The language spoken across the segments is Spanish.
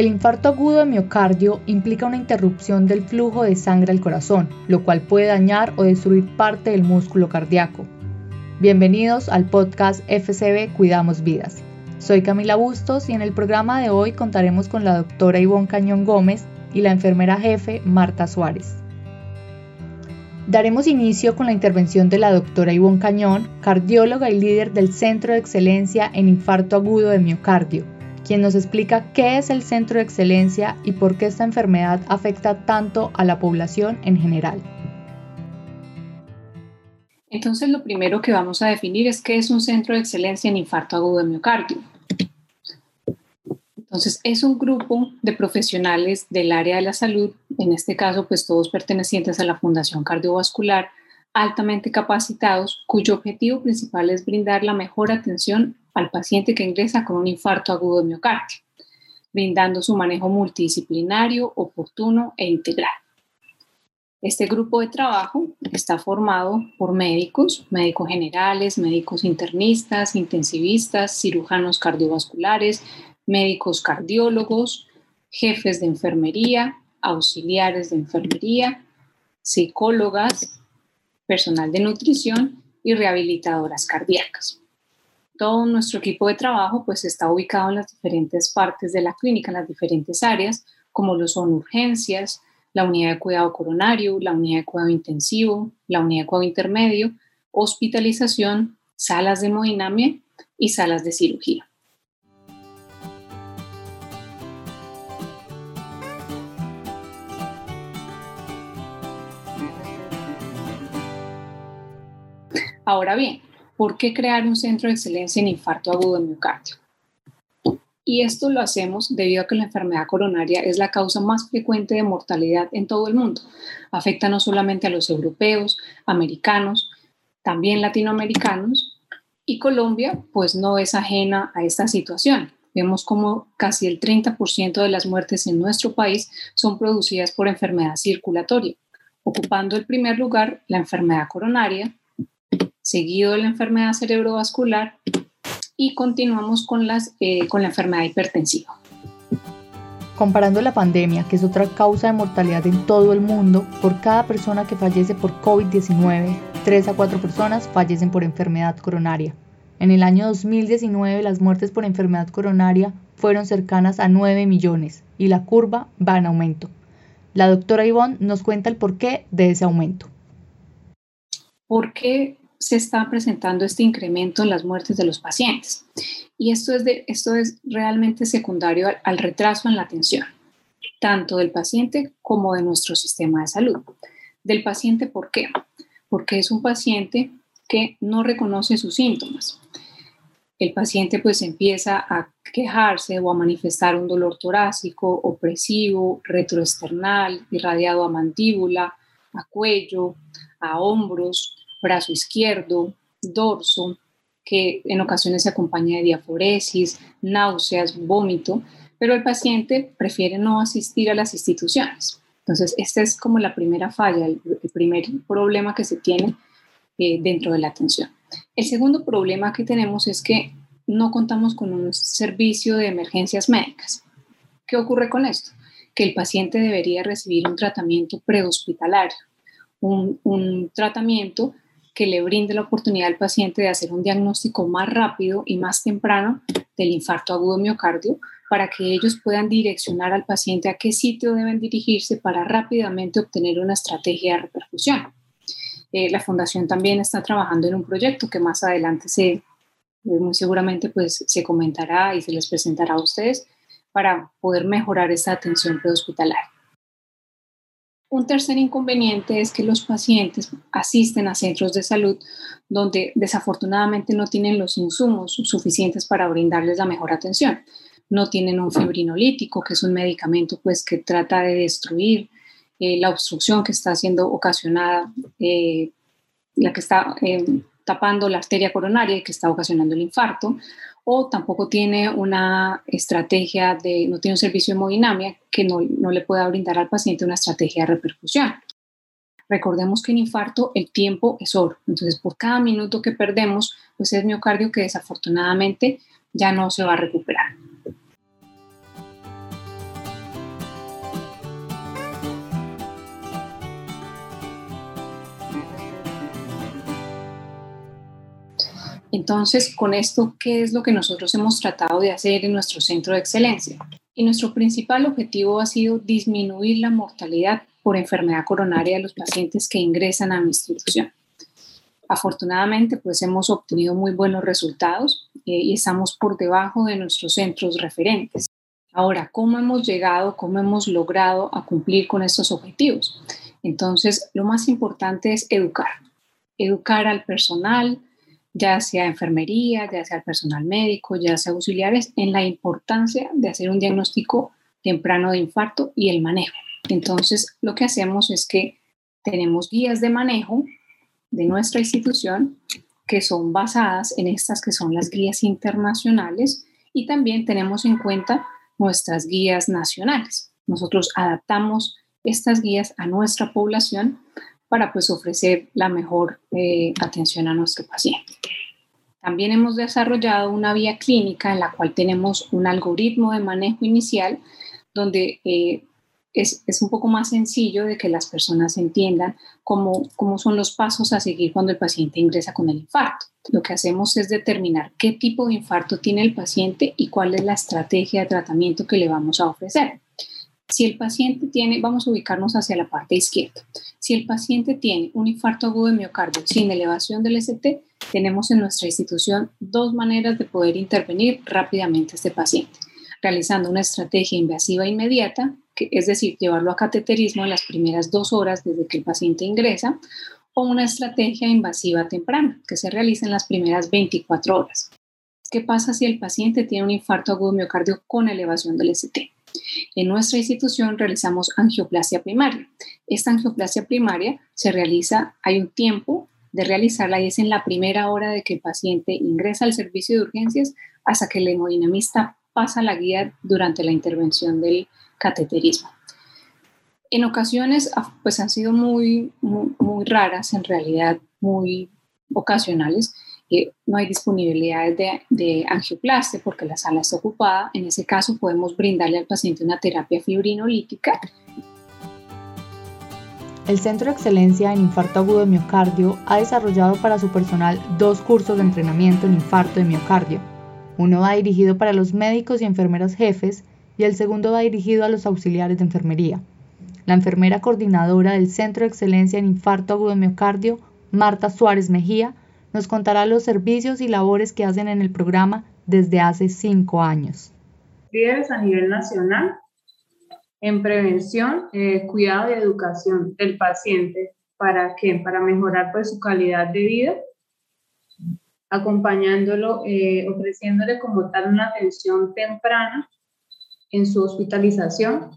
El infarto agudo de miocardio implica una interrupción del flujo de sangre al corazón, lo cual puede dañar o destruir parte del músculo cardíaco. Bienvenidos al podcast FCB Cuidamos Vidas. Soy Camila Bustos y en el programa de hoy contaremos con la doctora Ivonne Cañón Gómez y la enfermera jefe Marta Suárez. Daremos inicio con la intervención de la doctora Ivonne Cañón, cardióloga y líder del Centro de Excelencia en Infarto Agudo de Miocardio, quien nos explica qué es el Centro de Excelencia y por qué esta enfermedad afecta tanto a la población en general. Entonces, lo primero que vamos a definir es qué es un centro de excelencia en infarto agudo de miocardio. Entonces, es un grupo de profesionales del área de la salud, en este caso, pues todos pertenecientes a la Fundación Cardiovascular, altamente capacitados, cuyo objetivo principal es brindar la mejor atención al paciente que ingresa con un infarto agudo de miocardio, brindando su manejo multidisciplinario, oportuno e integral. Este grupo de trabajo está formado por médicos, médicos generales, médicos internistas, intensivistas, cirujanos cardiovasculares, médicos cardiólogos, jefes de enfermería, auxiliares de enfermería, psicólogas, personal de nutrición y rehabilitadoras cardíacas. Todo nuestro equipo de trabajo pues está ubicado en las diferentes partes de la clínica, en las diferentes áreas, como lo son urgencias, la unidad de cuidado coronario, la unidad de cuidado intensivo, la unidad de cuidado intermedio, hospitalización, salas de hemodinamia y salas de cirugía. Ahora bien, ¿por qué crear un centro de excelencia en infarto agudo de miocardio? Y esto lo hacemos debido a que la enfermedad coronaria es la causa más frecuente de mortalidad en todo el mundo. Afecta no solamente a los europeos, americanos, también latinoamericanos, y Colombia pues no es ajena a esta situación. Vemos como casi el 30% de las muertes en nuestro país son producidas por enfermedad circulatoria, ocupando el primer lugar la enfermedad coronaria, seguido de la enfermedad cerebrovascular y continuamos con, las, eh, con la enfermedad hipertensiva. Comparando la pandemia, que es otra causa de mortalidad en todo el mundo, por cada persona que fallece por COVID-19, 3 a 4 personas fallecen por enfermedad coronaria. En el año 2019 las muertes por enfermedad coronaria fueron cercanas a 9 millones y la curva va en aumento. La doctora Ivonne nos cuenta el porqué de ese aumento. ¿Por qué se está presentando este incremento en las muertes de los pacientes. Y esto es, de, esto es realmente secundario al, retraso en la atención, tanto del paciente como de nuestro sistema de salud. Del paciente, ¿por qué? Porque es un paciente que no reconoce sus síntomas. El paciente pues empieza a quejarse o a manifestar un dolor torácico, opresivo, retroesternal, irradiado a mandíbula, a cuello, a hombros, brazo izquierdo, dorso, que en ocasiones se acompaña de diaforesis, náuseas, vómito, pero el paciente prefiere no asistir a las instituciones. Entonces, esta es como la primera falla, el, primer problema que se tiene eh, dentro de la atención. El segundo problema que tenemos es que no contamos con un servicio de emergencias médicas. ¿Qué ocurre con esto? Que el paciente debería recibir un tratamiento prehospitalario, un, un tratamiento que le brinde la oportunidad al paciente de hacer un diagnóstico más rápido y más temprano del infarto agudo miocardio para que ellos puedan direccionar al paciente a qué sitio deben dirigirse para rápidamente obtener una estrategia de repercusión. Eh, la fundación también está trabajando en un proyecto que más adelante se, eh, muy seguramente pues, se comentará y se les presentará a ustedes para poder mejorar esta atención prehospitalaria. Un tercer inconveniente es que los pacientes asisten a centros de salud donde desafortunadamente no tienen los insumos suficientes para brindarles la mejor atención. No tienen un fibrinolítico, que es un medicamento pues, que trata de destruir eh, la obstrucción que está siendo ocasionada, eh, la que está eh, tapando la arteria coronaria y que está ocasionando el infarto o tampoco tiene una estrategia de, no tiene un servicio de hemodinamia que no, no le pueda brindar al paciente una estrategia de repercusión. Recordemos que en infarto el tiempo es oro, entonces por cada minuto que perdemos, pues es miocardio que desafortunadamente ya no se va a recuperar. Entonces, con esto, ¿qué es lo que nosotros hemos tratado de hacer en nuestro centro de excelencia? Y nuestro principal objetivo ha sido disminuir la mortalidad por enfermedad coronaria de los pacientes que ingresan a mi institución. Afortunadamente, pues hemos obtenido muy buenos resultados eh, y estamos por debajo de nuestros centros referentes. Ahora, ¿cómo hemos llegado, cómo hemos logrado a cumplir con estos objetivos? Entonces, lo más importante es educar. Educar al personal, ya sea enfermería, ya sea personal médico, ya sea auxiliares, en la importancia de hacer un diagnóstico temprano de infarto y el manejo. Entonces, lo que hacemos es que tenemos guías de manejo de nuestra institución que son basadas en estas que son las guías internacionales y también tenemos en cuenta nuestras guías nacionales. Nosotros adaptamos estas guías a nuestra población para pues ofrecer la mejor eh, atención a nuestro paciente. También hemos desarrollado una vía clínica en la cual tenemos un algoritmo de manejo inicial donde eh, es, es, un poco más sencillo de que las personas entiendan cómo, cómo son los pasos a seguir cuando el paciente ingresa con el infarto. Lo que hacemos es determinar qué tipo de infarto tiene el paciente y cuál es la estrategia de tratamiento que le vamos a ofrecer. Si el paciente tiene, vamos a ubicarnos hacia la parte izquierda, si el paciente tiene un infarto agudo de miocardio sin elevación del ST, tenemos en nuestra institución dos maneras de poder intervenir rápidamente a este paciente, realizando una estrategia invasiva inmediata, que es decir, llevarlo a cateterismo en las primeras dos horas desde que el paciente ingresa, o una estrategia invasiva temprana, que se realiza en las primeras 24 horas. ¿Qué pasa si el paciente tiene un infarto agudo de miocardio con elevación del ST? En nuestra institución realizamos angioplasia primaria. Esta angioplasia primaria se realiza, hay un tiempo de realizarla y es en la primera hora de que el paciente ingresa al servicio de urgencias hasta que el hemodinamista pasa la guía durante la intervención del cateterismo. En ocasiones, ah, pues han sido muy, muy, muy raras, en realidad muy ocasionales, no hay disponibilidad de, de, porque la sala está ocupada, en ese caso podemos brindarle al paciente una terapia fibrinolítica. El Centro de Excelencia en Infarto Agudo de Miocardio ha desarrollado para su personal dos cursos de entrenamiento en infarto de miocardio. Uno va dirigido para los médicos y enfermeras jefes y el segundo va dirigido a los auxiliares de enfermería. La enfermera coordinadora del Centro de Excelencia en Infarto Agudo de Miocardio, Marta Suárez Mejía, nos contará los servicios y labores que hacen en el programa desde hace cinco años. Líderes a nivel nacional en prevención, eh, cuidado y educación del paciente. ¿Para qué? Para mejorar pues, su calidad de vida, acompañándolo, eh, ofreciéndole como tal una atención temprana en su hospitalización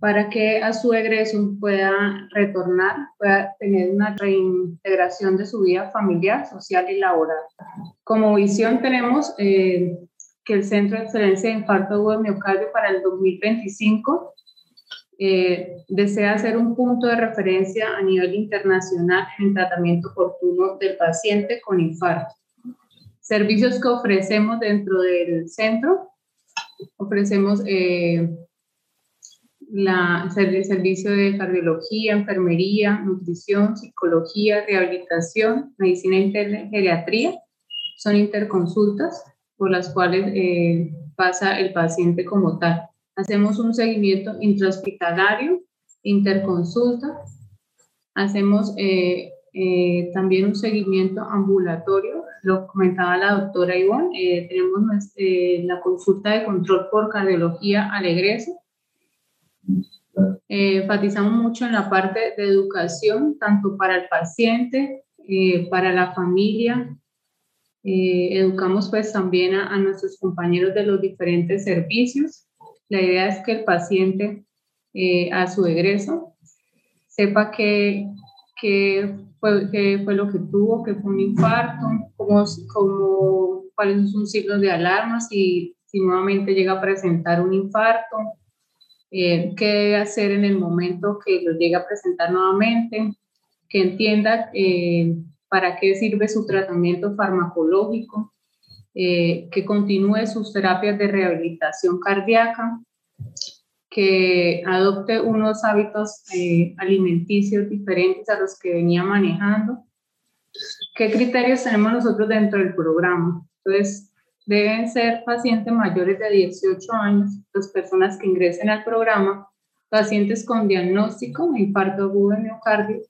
para que a su egreso pueda retornar, pueda tener una reintegración de su vida familiar, social y laboral. Como visión tenemos eh, que el Centro de Excelencia de Infarto Agudo de Miocardio para el 2025 eh, desea ser un punto de referencia a nivel internacional en tratamiento oportuno del paciente con infarto. Servicios que ofrecemos dentro del centro, ofrecemos eh, la, el servicio de cardiología, enfermería, nutrición, psicología, rehabilitación, medicina y geriatría. Son interconsultas por las cuales eh, pasa el paciente como tal. Hacemos un seguimiento intrahospitalario, interconsulta. Hacemos eh, eh, también un seguimiento ambulatorio. Lo comentaba la doctora Ivonne. tenemos la consulta de control por cardiología al egreso eh, enfatizamos mucho en la parte de educación, tanto para el paciente, eh, para la familia. Eh, educamos pues también a, nuestros compañeros de los diferentes servicios. La idea es que el paciente a su egreso sepa qué que fue lo que tuvo, que fue un infarto, cómo, cómo, cuáles son sus signos de alarma, si, si nuevamente llega a presentar un infarto, eh, qué debe hacer en el momento que lo llegue a presentar nuevamente, que entienda eh, para qué sirve su tratamiento farmacológico, eh, que continúe sus terapias de rehabilitación cardíaca, que adopte unos hábitos alimenticios diferentes a los que venía manejando ¿Qué criterios tenemos nosotros dentro del programa? Entonces, deben ser pacientes mayores de 18 años, las personas que ingresen al programa, pacientes con diagnóstico de infarto agudo de miocardio,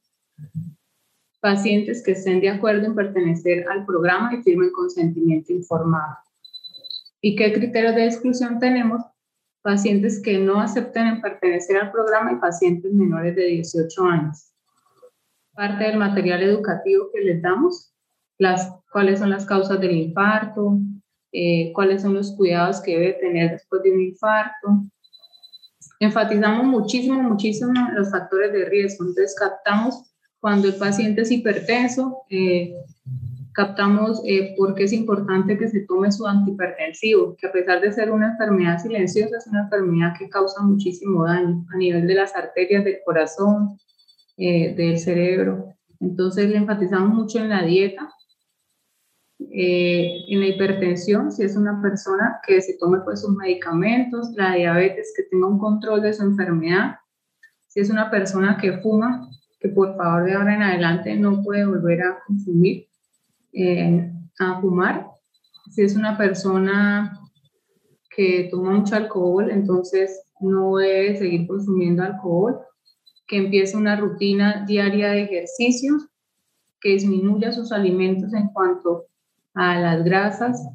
pacientes que estén de acuerdo en pertenecer al programa y firmen consentimiento informado. ¿Y qué criterios de exclusión tenemos? Pacientes que no acepten en pertenecer al programa y pacientes menores de 18 años. Parte del material educativo que les damos, las, cuáles son las causas del infarto, eh, cuáles son los cuidados que debe tener después de un infarto. Enfatizamos muchísimo, muchísimo los factores de riesgo. Entonces, captamos cuando el paciente es hipertenso, eh, captamos eh, por qué es importante que se tome su antihipertensivo, que a pesar de ser una enfermedad silenciosa, es una enfermedad que causa muchísimo daño a nivel de las arterias del corazón, eh, del cerebro. Entonces le enfatizamos mucho en la dieta, eh, en la hipertensión, si es una persona que se tome pues sus medicamentos, la diabetes, que tenga un control de su enfermedad, si es una persona que fuma, que por favor de ahora en adelante no puede volver a consumir, eh, a fumar. Si es una persona que toma mucho alcohol, entonces no debe seguir consumiendo alcohol, que empiece una rutina diaria de ejercicios, que disminuya sus alimentos en cuanto a las grasas,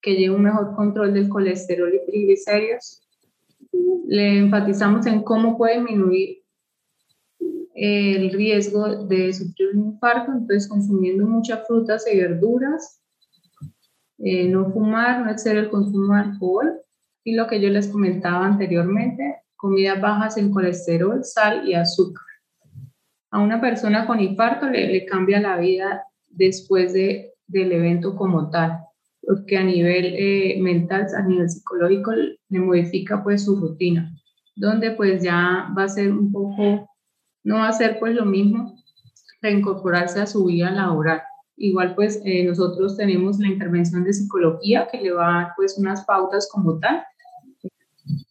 que lleve un mejor control del colesterol y triglicéridos. Le enfatizamos en cómo puede disminuir el riesgo de sufrir un infarto, entonces consumiendo muchas frutas y verduras, eh, no fumar, no exceder el consumo de alcohol y lo que yo les comentaba anteriormente, comidas bajas en colesterol, sal y azúcar. A una persona con infarto le, cambia la vida después de, del evento como tal, porque a nivel eh, mental, a nivel psicológico, le modifica pues su rutina, donde pues ya va a ser un poco no va a ser pues lo mismo reincorporarse a su vida laboral. Igual pues eh, nosotros tenemos la intervención de psicología que le va a dar pues unas pautas como tal.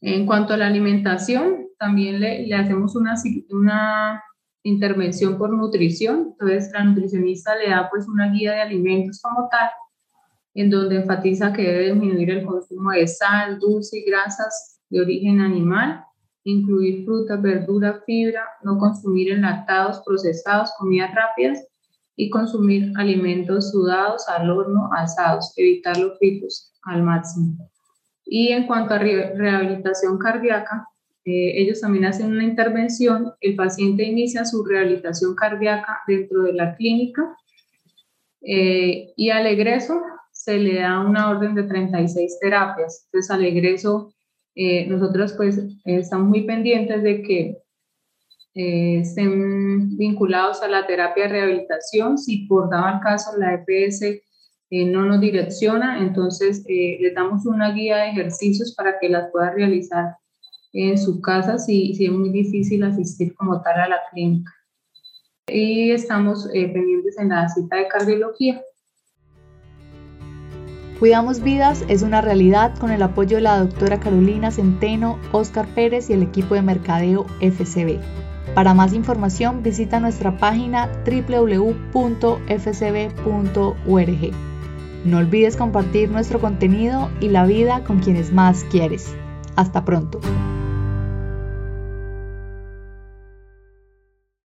En cuanto a la alimentación, también le, le hacemos una, una intervención por nutrición. Entonces la nutricionista le da pues una guía de alimentos como tal, en donde enfatiza que debe disminuir el consumo de sal, dulce y grasas de origen animal incluir frutas, verduras, fibra, no consumir enlatados, procesados, comidas rápidas y consumir alimentos sudados al horno, asados, evitar los fritos al máximo. Y en cuanto a rehabilitación cardíaca, eh, ellos también hacen una intervención, el paciente inicia su rehabilitación cardíaca dentro de la clínica eh, y al egreso se le da una orden de 36 terapias. Entonces al egreso eh, nosotros pues estamos muy pendientes de que eh, estén vinculados a la terapia de rehabilitación. Si por dado el caso la EPS eh, no nos direcciona, entonces le damos una guía de ejercicios para que las pueda realizar en su casa si, si es muy difícil asistir como tal a la clínica. Y estamos pendientes en la cita de cardiología. Cuidamos Vidas es una realidad con el apoyo de la doctora Carolina Centeno, Oscar Pérez y el equipo de mercadeo FCB. Para más información visita nuestra página www.fcb.org. No olvides compartir nuestro contenido y la vida con quienes más quieres. Hasta pronto.